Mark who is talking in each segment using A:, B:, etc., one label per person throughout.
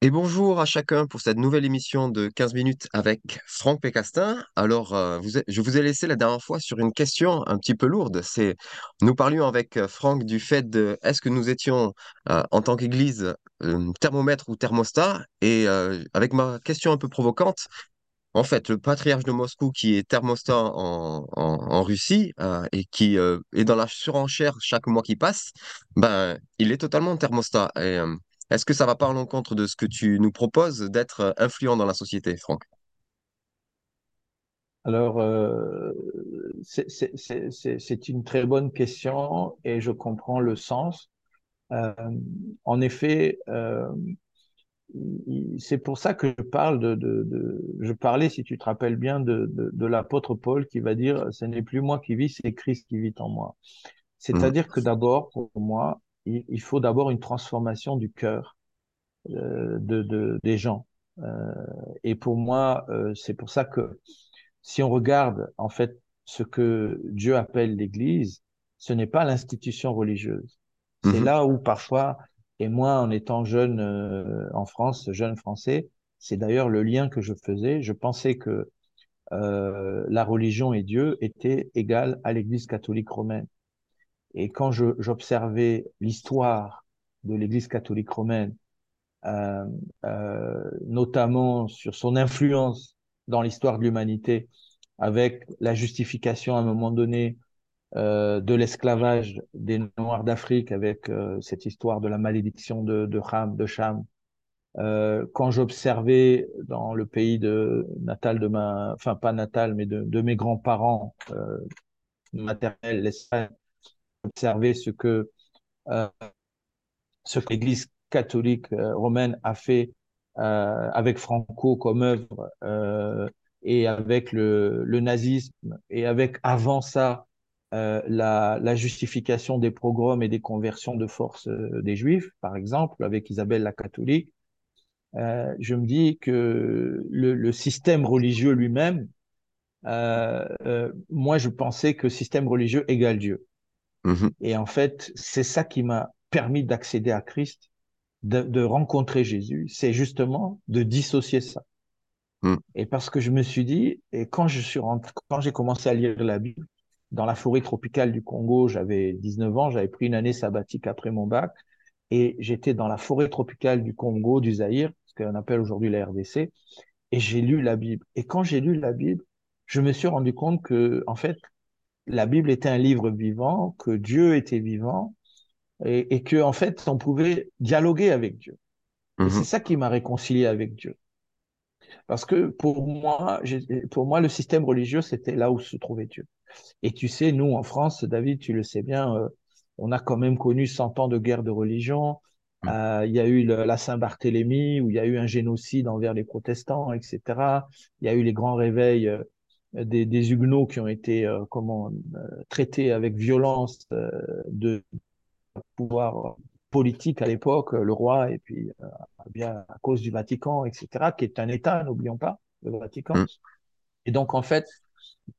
A: Et bonjour à chacun pour cette nouvelle émission de 15 minutes avec Franck Pécastin. Alors, euh, je vous ai laissé la dernière fois sur une question un petit peu lourde. C'est, nous parlions avec euh, Franck du fait de est-ce que nous étions euh, en tant qu'Église thermomètre ou thermostat? Et avec ma question un peu provocante, en fait, le patriarche de Moscou qui est thermostat en, Russie et qui est dans la surenchère chaque mois qui passe, ben, il est totalement thermostat. Est-ce que ça va pas à l'encontre de ce que tu nous proposes d'être euh, influent dans la société, Franck?
B: Alors, euh, c'est une très bonne question et je comprends le sens. Euh, en effet, euh, c'est pour ça que je parle de, de, de- je parlais, si tu te rappelles bien, de, de, de l'apôtre Paul qui va dire, ce n'est plus moi qui vis, c'est Christ qui vit en moi.
A: Mhm,
B: C'est-à-dire que d'abord, pour moi, il, il faut d'abord une transformation du cœur euh, de, de, des gens. Euh, et pour moi, euh, c'est pour ça que si on regarde en fait ce que Dieu appelle l'Église, ce n'est pas l'institution religieuse. C'est
A: mhm,
B: là où parfois, et moi en étant jeune euh, en France, jeune français, c'est d'ailleurs le lien que je faisais. Je pensais que euh, la religion et Dieu étaient égales à l'Église catholique romaine. Et quand j'observais l'histoire de l'Église catholique romaine, euh, euh, notamment sur son influence dans l'histoire de l'humanité, avec la justification à un moment donné euh, de l'esclavage des Noirs d'Afrique, avec euh, cette histoire de la malédiction de, de Ham, de Cham. Euh, quand j'observais dans le pays de natal de ma, enfin pas natal, mais de, de mes grands-parents euh, maternels, l'Espagne, j'observais ce que euh, ce que l'Église catholique euh, romaine a fait euh, avec Franco comme œuvre euh, et avec le, le, nazisme et avec avant ça euh, la, la, justification des pogroms et des conversions de force euh, des Juifs, par exemple, avec Isabelle la catholique, je me dis que le, le système religieux lui-même, euh, euh, moi je pensais que système religieux égale Dieu.
A: Mhm,
B: Et en fait, c'est ça qui m'a permis d'accéder à Christ de, de rencontrer Jésus, c'est justement de dissocier ça.
A: mhm,
B: Et parce que je me suis dit, et quand je suis rentré, quand j'ai commencé à lire la Bible, dans la forêt tropicale du Congo, j'avais 19 ans, j'avais pris une année sabbatique après mon bac, et j'étais dans la forêt tropicale du Congo, du Zaïre, ce qu'on appelle aujourd'hui la RDC, et j'ai lu la Bible. Et quand j'ai lu la Bible, je me suis rendu compte que, en fait, la Bible était un livre vivant, que Dieu était vivant, et, et que en fait on pouvait dialoguer avec Dieu. Et c'est ça qui m'a réconcilié avec Dieu. Parce que pour moi, pour moi, le système religieux, c'était là où se trouvait Dieu. Et tu sais, nous, en France, David, tu le sais bien, euh, on a quand même connu 100 ans de guerre de religion.
A: mhm.
B: Euh, il y a eu le, la Saint-Barthélemy, où il y a eu un génocide envers les protestants, etc. Il y a eu les grands réveils euh, des, des, Huguenots qui ont été euh, comment euh, traités avec violence euh, de pouvoir politique à l'époque, le roi, et puis euh, bien à cause du Vatican, etc., qui est un État, n'oublions pas, le Vatican.
A: mhm.
B: Et donc, en fait,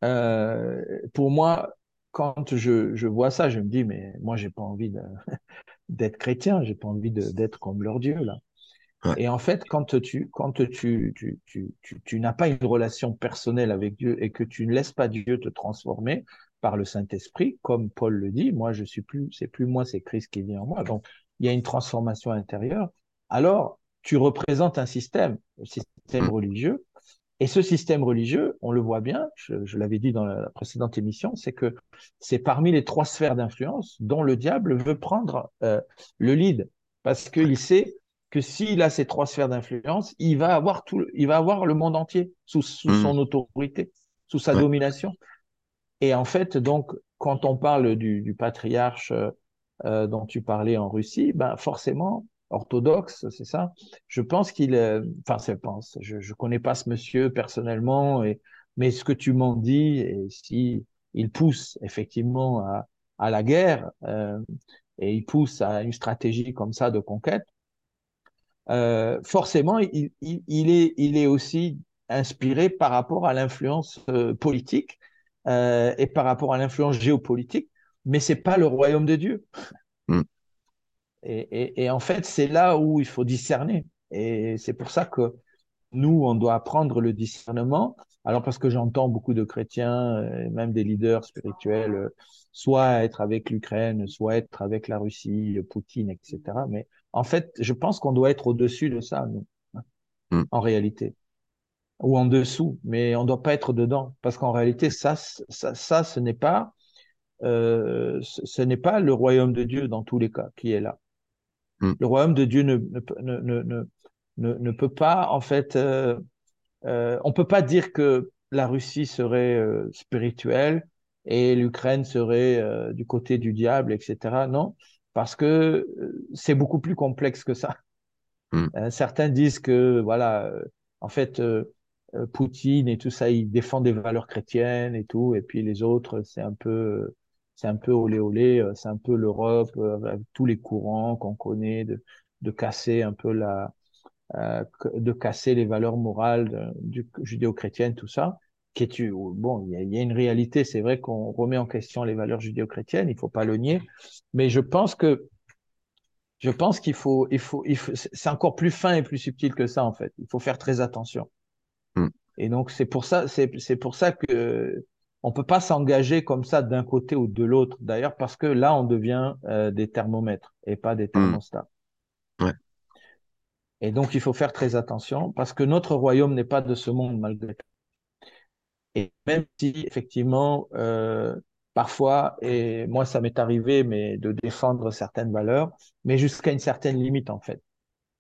B: euh, pour moi, quand je, je vois ça, je me dis, mais moi, j'ai pas envie d'être chrétien, j'ai pas envie d'être comme leur Dieu, là.
A: Ouais.
B: Et en fait, quand tu, quand tu, tu, tu, tu, n'as pas une relation personnelle avec Dieu et que tu ne laisses pas Dieu te transformer par le Saint-Esprit, comme Paul le dit, moi, je suis plus, c'est plus moi, c'est Christ qui vit en moi. Donc, il y a une transformation intérieure. Alors, tu représentes un système, un système
A: Mhm,
B: religieux. Et ce système religieux, on le voit bien, je, je l'avais dit dans la précédente émission, c'est que c'est parmi les trois sphères d'influence dont le diable veut prendre euh, le lead. Parce qu'il sait que s'il a ces trois sphères d'influence, il va avoir tout, il va avoir le monde entier sous, sous
A: mhm.
B: son autorité, sous sa
A: Ouais.
B: domination. Et en fait, donc, quand on parle du, du patriarche euh, dont tu parlais en Russie, ben forcément orthodoxe, c'est ça. Je pense qu'il, euh, enfin, je pense, je, je connais pas ce monsieur personnellement, et, mais ce que tu m'en dis, et si il pousse effectivement à, à la guerre euh, et il pousse à une stratégie comme ça de conquête, euh, forcément, il, il, il, est, il est aussi inspiré par rapport à l'influence euh, politique euh, et par rapport à l'influence géopolitique, mais c'est pas le royaume de Dieu.
A: Mhm,
B: Et, et, et en fait, c'est là où il faut discerner. Et c'est pour ça que nous, on doit apprendre le discernement. Alors parce que j'entends beaucoup de chrétiens, même des leaders spirituels, soit être avec l'Ukraine, soit être avec la Russie, Poutine, etc. Mais en fait, je pense qu'on doit être au-dessus de ça, nous, hein,
A: Mm.
B: en réalité, ou en dessous, mais on ne doit pas être dedans, parce qu'en réalité, ça, ça, ça, ce n'est pas, euh, ce n'est pas le royaume de Dieu dans tous les cas qui est là.
A: Mm.
B: Le royaume de Dieu ne, ne, peut- ne, ne, ne, ne- ne peut pas, en fait, euh, euh, on peut pas dire que la Russie serait spirituelle et l'Ukraine serait du côté du diable, etc. Non, parce que euh, c'est beaucoup plus complexe que ça.
A: Mm.
B: Euh, certains disent que, voilà, euh, en fait, euh, Poutine et tout ça, ils défendent des valeurs chrétiennes et tout, et puis les autres, c'est un peu, c'est un peu olé olé, c'est un peu l'Europe avec tous les courants qu'on connaît, de, de casser un peu la, de casser les valeurs morales du judéo-chrétiennes, tout ça. Qui est, tu- bon, il y a, il y a une réalité, c'est vrai qu'on remet en question les valeurs judéo-chrétiennes, il faut pas le nier, mais je pense que je pense qu'il faut, il faut, il faut, c'est encore plus fin et plus subtil que ça, en fait. Il faut faire très attention.
A: Mm.
B: Et donc, c'est pour ça, c'est, c'est pour ça que on peut pas s'engager comme ça d'un côté ou de l'autre. D'ailleurs, parce que là, on devient euh, des thermomètres et pas des
A: Mm.
B: thermostats.
A: Ouais.
B: Et donc, il faut faire très attention parce que notre royaume n'est pas de ce monde malgré tout. Et même si, effectivement, euh, parfois, et moi, ça m'est arrivé, mais de défendre certaines valeurs, mais jusqu'à une certaine limite, en fait.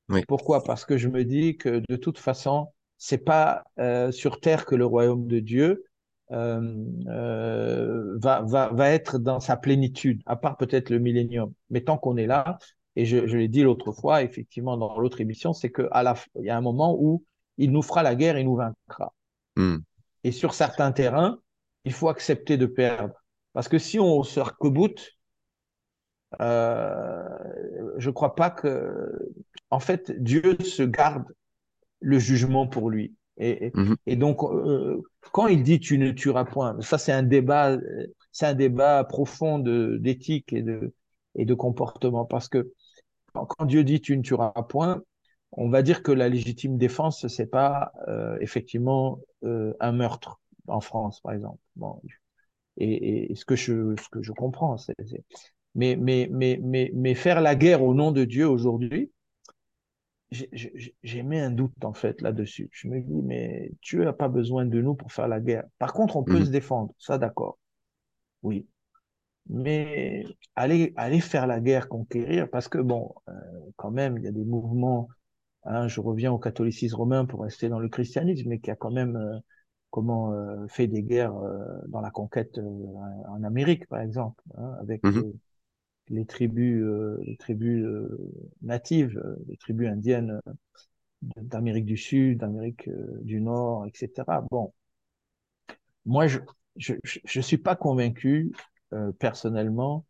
A: Oui.
B: Pourquoi? Parce que je me dis que de toute façon, c'est pas euh, sur terre que le royaume de Dieu euh, euh, va, va, va être dans sa plénitude, à part peut-être le millénium. Mais tant qu'on est là, et je, je l'ai dit l'autre fois, effectivement, dans l'autre émission, c'est que à la, il y a un moment où il nous fera la guerre et nous vaincra.
A: Mm.
B: Et sur certains terrains, il faut accepter de perdre. Parce que si on se recboute, euh, je crois pas que, en fait, Dieu se garde le jugement pour lui. Et,
A: Mhm.
B: et donc, euh, quand il dit tu ne tueras point, ça c'est un débat, c'est un débat profond d'éthique et de et de comportement. Parce que quand Dieu dit tu ne tueras point, on va dire que la légitime défense c'est pas euh, effectivement euh, un meurtre en France, par exemple. Bon, et, et ce que je ce que je comprends, c'est c'est- mais mais mais mais mais faire la guerre au nom de Dieu aujourd'hui j'ai j'ai- j'ai mis un doute en fait là-dessus. Je me dis, mais Dieu n'a pas besoin de nous pour faire la guerre. Par contre, on peut
A: Mhm.
B: se défendre, ça d'accord, oui. Mais aller, aller faire la guerre, conquérir, parce que bon, euh, quand même, il y a des mouvements, hein, je reviens au catholicisme romain pour rester dans le christianisme, mais qui a quand même euh, comment euh, fait des guerres euh, dans la conquête euh, en Amérique, par exemple, hein, avec les, les tribus, euh, les tribus euh, natives, euh, les tribus indiennes d'Amérique du Sud, d'Amérique du Nord, etc. Bon, moi, je je, je, je suis pas convaincu euh, personnellement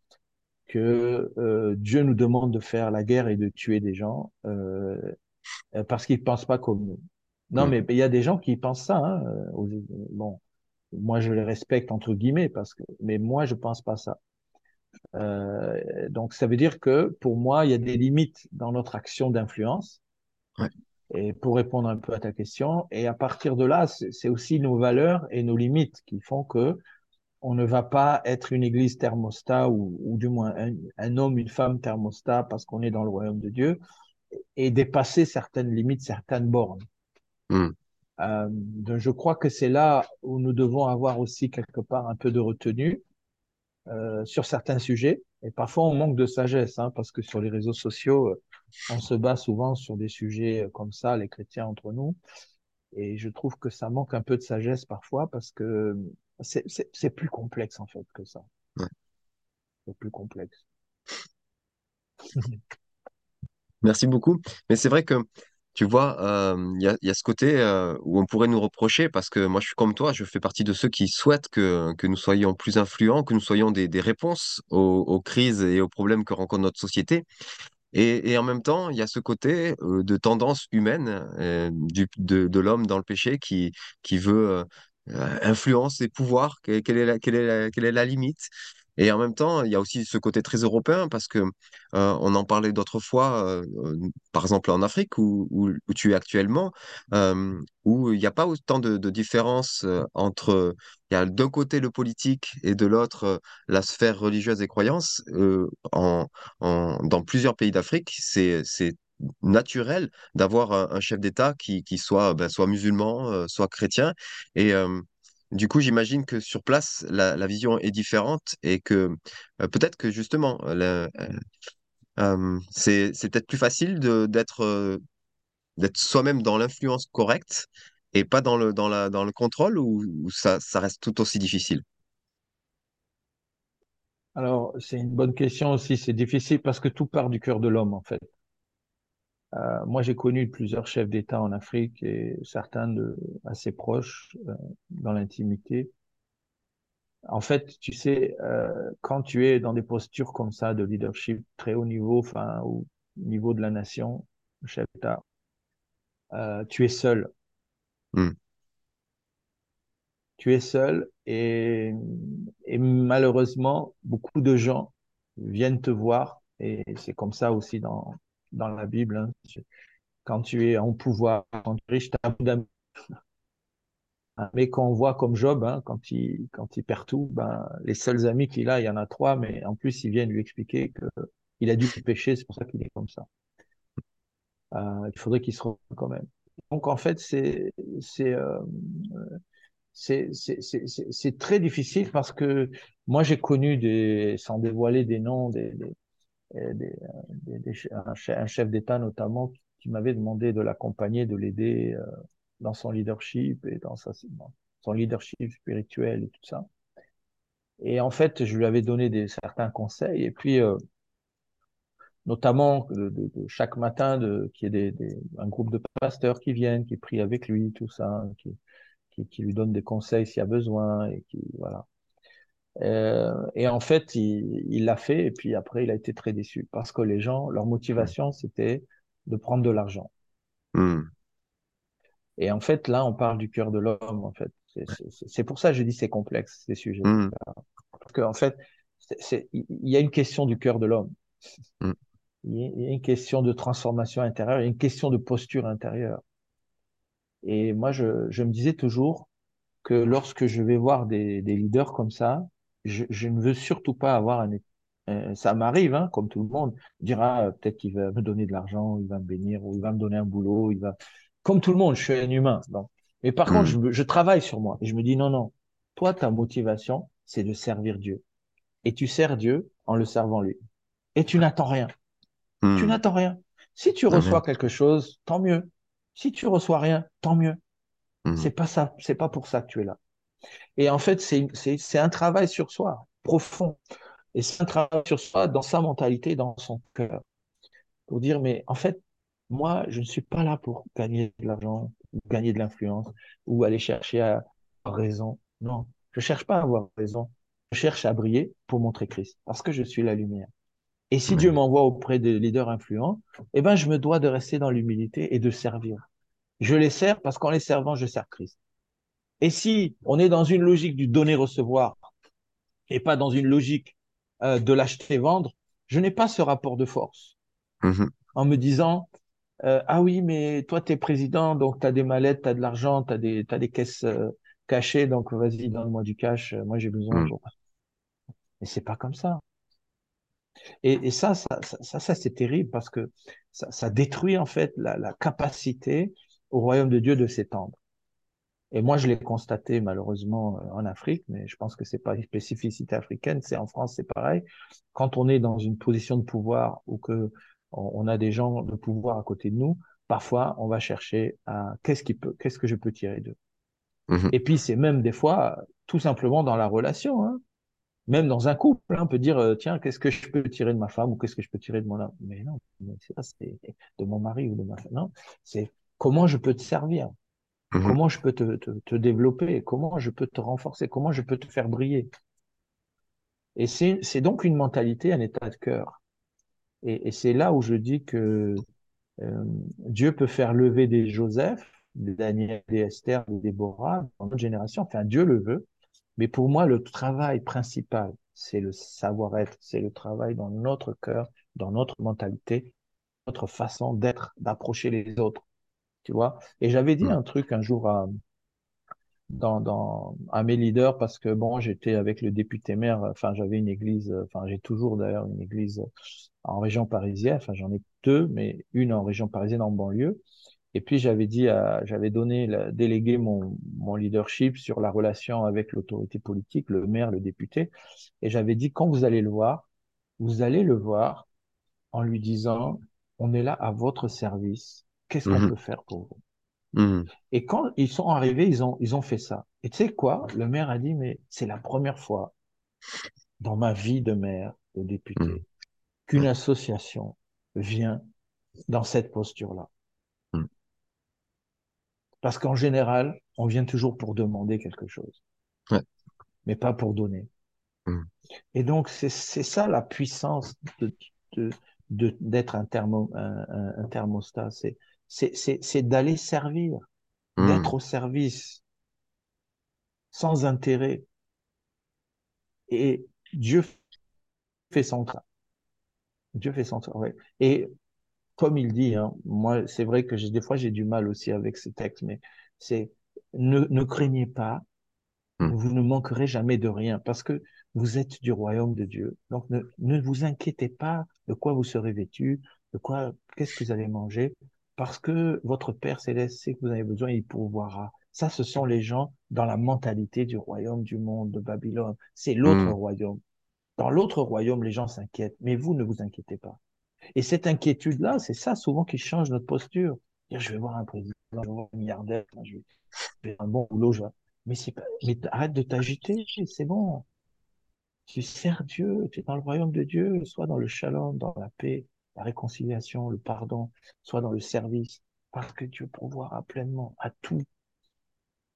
B: que euh, Dieu nous demande de faire la guerre et de tuer des gens euh, parce qu'ils pensent pas comme nous. Non, mais il y a des gens qui pensent ça. Hein, euh, aux- bon, moi, je les respecte entre guillemets parce que, mais moi, je pense pas ça. Euh, donc, ça veut dire que pour moi, il y a des limites dans notre action d'influence.
A: Ouais.
B: Et pour répondre un peu à ta question, et à partir de là, c'est c'est aussi nos valeurs et nos limites qui font que on ne va pas être une église thermostat ou, ou du moins un, un homme, une femme thermostat parce qu'on est dans le royaume de Dieu et dépasser certaines limites, certaines bornes.
A: Mm.
B: Euh, donc je crois que c'est là où nous devons avoir aussi quelque part un peu de retenue euh, sur certains sujets. Et parfois, on manque de sagesse, hein, parce que sur les réseaux sociaux, euh, on se bat souvent sur des sujets euh, comme ça, les chrétiens entre nous. Et je trouve que ça manque un peu de sagesse parfois, parce que c'est plus complexe en fait que ça.
A: Ouais.
B: C'est plus complexe.
A: Merci beaucoup. Mais c'est vrai que, tu vois, euh, il y a, ce côté euh, où on pourrait nous reprocher, parce que moi, je suis comme toi, je fais partie de ceux qui souhaitent que, que nous soyons plus influents, que nous soyons des, des réponses aux, crises et aux problèmes que rencontre notre société. Et, en même temps, il y a ce côté euh, de tendance humaine du, de, de l'homme dans le péché qui, qui veut influence et pouvoir. Que- Quelle est la, quelle est la, quelle est la limite? Et en même temps, il y a aussi ce côté très européen parce que on en parlait d'autres fois, par exemple en Afrique où, tu es actuellement, où il n'y a pas autant de, différence entre, il y a d'un côté le politique et de l'autre la sphère religieuse et croyance. En, dans plusieurs pays d'Afrique, c'est, naturel d'avoir un, chef d'État qui, soit, ben, soit musulman, soit chrétien. Et du coup, j'imagine que sur place, la, vision est différente et que euh, peut-être que justement, le- euh, c'est, peut-être plus facile d'être, euh, soi-même dans l'influence correcte et pas dans le, contrôle ou, ça reste tout aussi difficile?
B: Alors, c'est une bonne question aussi. C'est difficile parce que tout part du cœur de l'homme, en fait. Euh, moi, j'ai connu plusieurs chefs d'État en Afrique et certains de assez proches euh, dans l'intimité. En fait, tu sais, euh, quand tu es dans des postures comme ça de leadership très haut niveau, enfin, au niveau de la nation, chef d'État, tu es seul.
A: Hmm,
B: Tu es seul et, et malheureusement, beaucoup de gens viennent te voir et c'est comme ça aussi dans, dans la Bible. hein. Quand tu es en pouvoir, quand tu es riche, tu as hein. Mais quand on voit comme Job, hein, quand il, quand il perd tout, ben, les seuls amis qu'il a, il y en a trois, mais en plus, ils viennent lui expliquer que il a dû pécher, c'est pour ça qu'il est comme ça. Euh, il faudrait qu'il se rende quand même. Donc, en fait, c'est, c'est, euh, très difficile parce que moi, j'ai connu des, sans dévoiler des noms, des, des, euh, un chef, d'État notamment qui m'avait demandé de l'accompagner, de l'aider euh, dans son leadership et dans sa, son leadership spirituel et tout ça. Et en fait, je lui avais donné des, certains conseils et puis euh, notamment chaque matin de, qu'il y ait un groupe de pasteurs qui viennent, qui prient avec lui, tout ça, qui, qui, qui lui donnent des conseils s'il y a besoin et qui voilà. Euh, et en fait, il l'a fait et puis après, il a été très déçu parce que les gens, leur motivation, c'était de prendre de l'argent.
A: hmm,
B: Et en fait, là, on parle du cœur de l'homme, en fait. C'est pour ça que je dis c'est complexe, ces sujets.
A: hmm,
B: Parce qu'en fait, il y a une question du cœur de l'homme.
A: hmm,
B: Il y a il y a une question de transformation intérieure, il y a une question de posture intérieure. Et moi, je, je me disais toujours que lorsque je vais voir des, des leaders comme ça, je, je ne veux surtout pas avoir un... euh, ça m'arrive, hein, comme tout le monde, dire, ah, peut-être qu'il va me donner de l'argent, il va me bénir, ou il va me donner un boulot, il va... Comme tout le monde, je suis un humain. Mais par contre,
A: hmm,
B: je, travaille sur moi et je me dis, non, non, toi, ta motivation, c'est de servir Dieu. Et tu sers Dieu en le servant lui. Et tu n'attends rien. Tu
A: hmm.
B: n'attends rien. Si tu reçois quelque chose, tant mieux. Si tu reçois rien, tant mieux.
A: Hmm,
B: C'est pas ça, c'est pas pour ça que tu es là. Et en fait, c'est, un travail sur soi, profond. Et c'est un travail sur soi dans sa mentalité, dans son cœur. Pour dire, mais en fait, moi, je ne suis pas là pour gagner de l'argent, ou gagner de l'influence, ou aller chercher à avoir raison. Non, je cherche pas à avoir raison. Je cherche à briller pour montrer Christ, parce que je suis la lumière. Et si Dieu m'envoie auprès des leaders influents, eh ben, je me dois de rester dans l'humilité et de servir. Je les sers parce qu'en les servant, je sers Christ. Et si on est dans une logique du donner-recevoir et pas dans une logique euh, de l'acheter-vendre, je n'ai pas ce rapport de force
A: Mhm,
B: en me disant euh, ah oui mais toi tu es président donc tu as des mallettes, tu as de l'argent, tu as des t'as des caisses euh, cachées donc vas-y donne-moi du cash, moi j'ai besoin pour mais c'est pas comme ça. Et, et ça, ça, ça, ça, ça, c'est terrible parce que ça, ça détruit en fait la, la capacité au royaume de Dieu de s'étendre. Et moi, je l'ai constaté malheureusement euh, en Afrique, mais je pense que c'est pas une spécificité africaine, c'est en France, c'est pareil. Quand on est dans une position de pouvoir ou que on a des gens de pouvoir à côté de nous, parfois on va chercher à qu'est-ce qui peut, qu'est-ce que je peux tirer d'eux.
A: mhm,
B: Et puis c'est même des fois tout simplement dans la relation, hein. Même dans un couple, hein, on peut dire euh, tiens, qu'est-ce que je peux tirer de ma femme ou qu'est-ce que je peux tirer de mon homme? Mais non, mais c'est pas c'est de mon mari ou de ma femme. Non, c'est comment je peux te servir?
A: Mhm,
B: Comment je peux te, développer? Comment je peux te renforcer? Comment je peux te faire briller? Et c'est, donc une mentalité, un état de cœur. Et, et c'est là où je dis que euh, Dieu peut faire lever des Joseph, des Daniel, des Esther, des Déborah dans notre génération. Enfin, Dieu le veut. Mais pour moi, le travail principal, c'est le savoir-être, c'est le travail dans notre cœur, dans notre mentalité, notre façon d'être, d'approcher les autres, tu vois. Et j'avais dit un truc un jour à, dans, dans, à mes leaders parce que bon, j'étais avec le député maire, enfin, j'avais une église, enfin, j'ai toujours d'ailleurs une église en région parisienne, enfin, j'en ai deux, mais une en région parisienne en banlieue. Et puis j'avais dit, à, j'avais donné, la, délégué mon, mon leadership sur la relation avec l'autorité politique, le maire, le député, et j'avais dit quand vous allez le voir, vous allez le voir en lui disant, on est là à votre service, qu'est-ce qu'on
A: mhm,
B: peut faire pour vous?
A: mhm,
B: Et quand ils sont arrivés, ils ont, ils ont fait ça. Et tu sais quoi? Le maire a dit, mais c'est la première fois dans ma vie de maire, de député, qu'une association vient dans cette posture-là. Parce qu'en général, on vient toujours pour demander quelque chose,
A: Ouais,
B: mais pas pour donner. Et donc, c'est, ça la puissance de, de, d'être un, thermo, un, un- un thermostat. C'est, c'est, d'aller servir,
A: mhm.
B: d'être au service, sans intérêt. Et Dieu fait son travail. Dieu fait son travail. Et comme il dit, hein, moi, c'est vrai que des fois, j'ai du mal aussi avec ce texte, mais c'est ne, ne craignez pas,
A: mhm.
B: vous ne manquerez jamais de rien parce que vous êtes du royaume de Dieu. Donc, ne, ne vous inquiétez pas de quoi vous serez vêtu, de quoi, qu'est-ce que vous allez manger, parce que votre Père céleste sait que vous avez besoin, il pourvoira. Ça, ce sont les gens dans la mentalité du royaume du monde de Babylone. C'est l'autre
A: Mhm.
B: royaume. Dans l'autre royaume, les gens s'inquiètent, mais vous ne vous inquiétez pas. Et cette inquiétude-là, c'est ça souvent qui change notre posture. Je vais voir un président, je vais voir un milliardaire, je vais faire un bon boulot. Je. Mais, c'est pas... mais arrête de t'agiter, c'est bon. Tu sers Dieu, tu es dans le royaume de Dieu, soit dans le shalom, dans la paix, la réconciliation, le pardon, soit dans le service, parce que Dieu pourvoira pleinement à tout.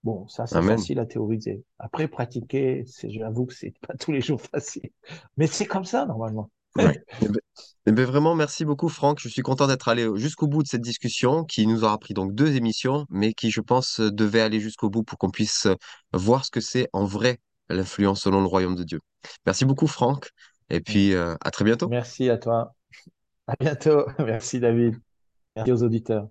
B: Bon, ça c'est facile à théoriser. Après, pratiquer, j'avoue que c'est pas tous les jours facile. Mais c'est comme ça, normalement.
A: Ouais. Eh ben, eh ben, vraiment, merci beaucoup, Franck. Je suis content d'être allé jusqu'au bout de cette discussion qui nous aura pris donc deux émissions, mais qui, je pense, devait aller jusqu'au bout pour qu'on puisse euh, voir ce que c'est en vrai l'influence selon le royaume de Dieu. Merci beaucoup, Franck. Et puis, euh, à très bientôt.
B: Merci à toi. À bientôt. Merci David. Merci aux auditeurs.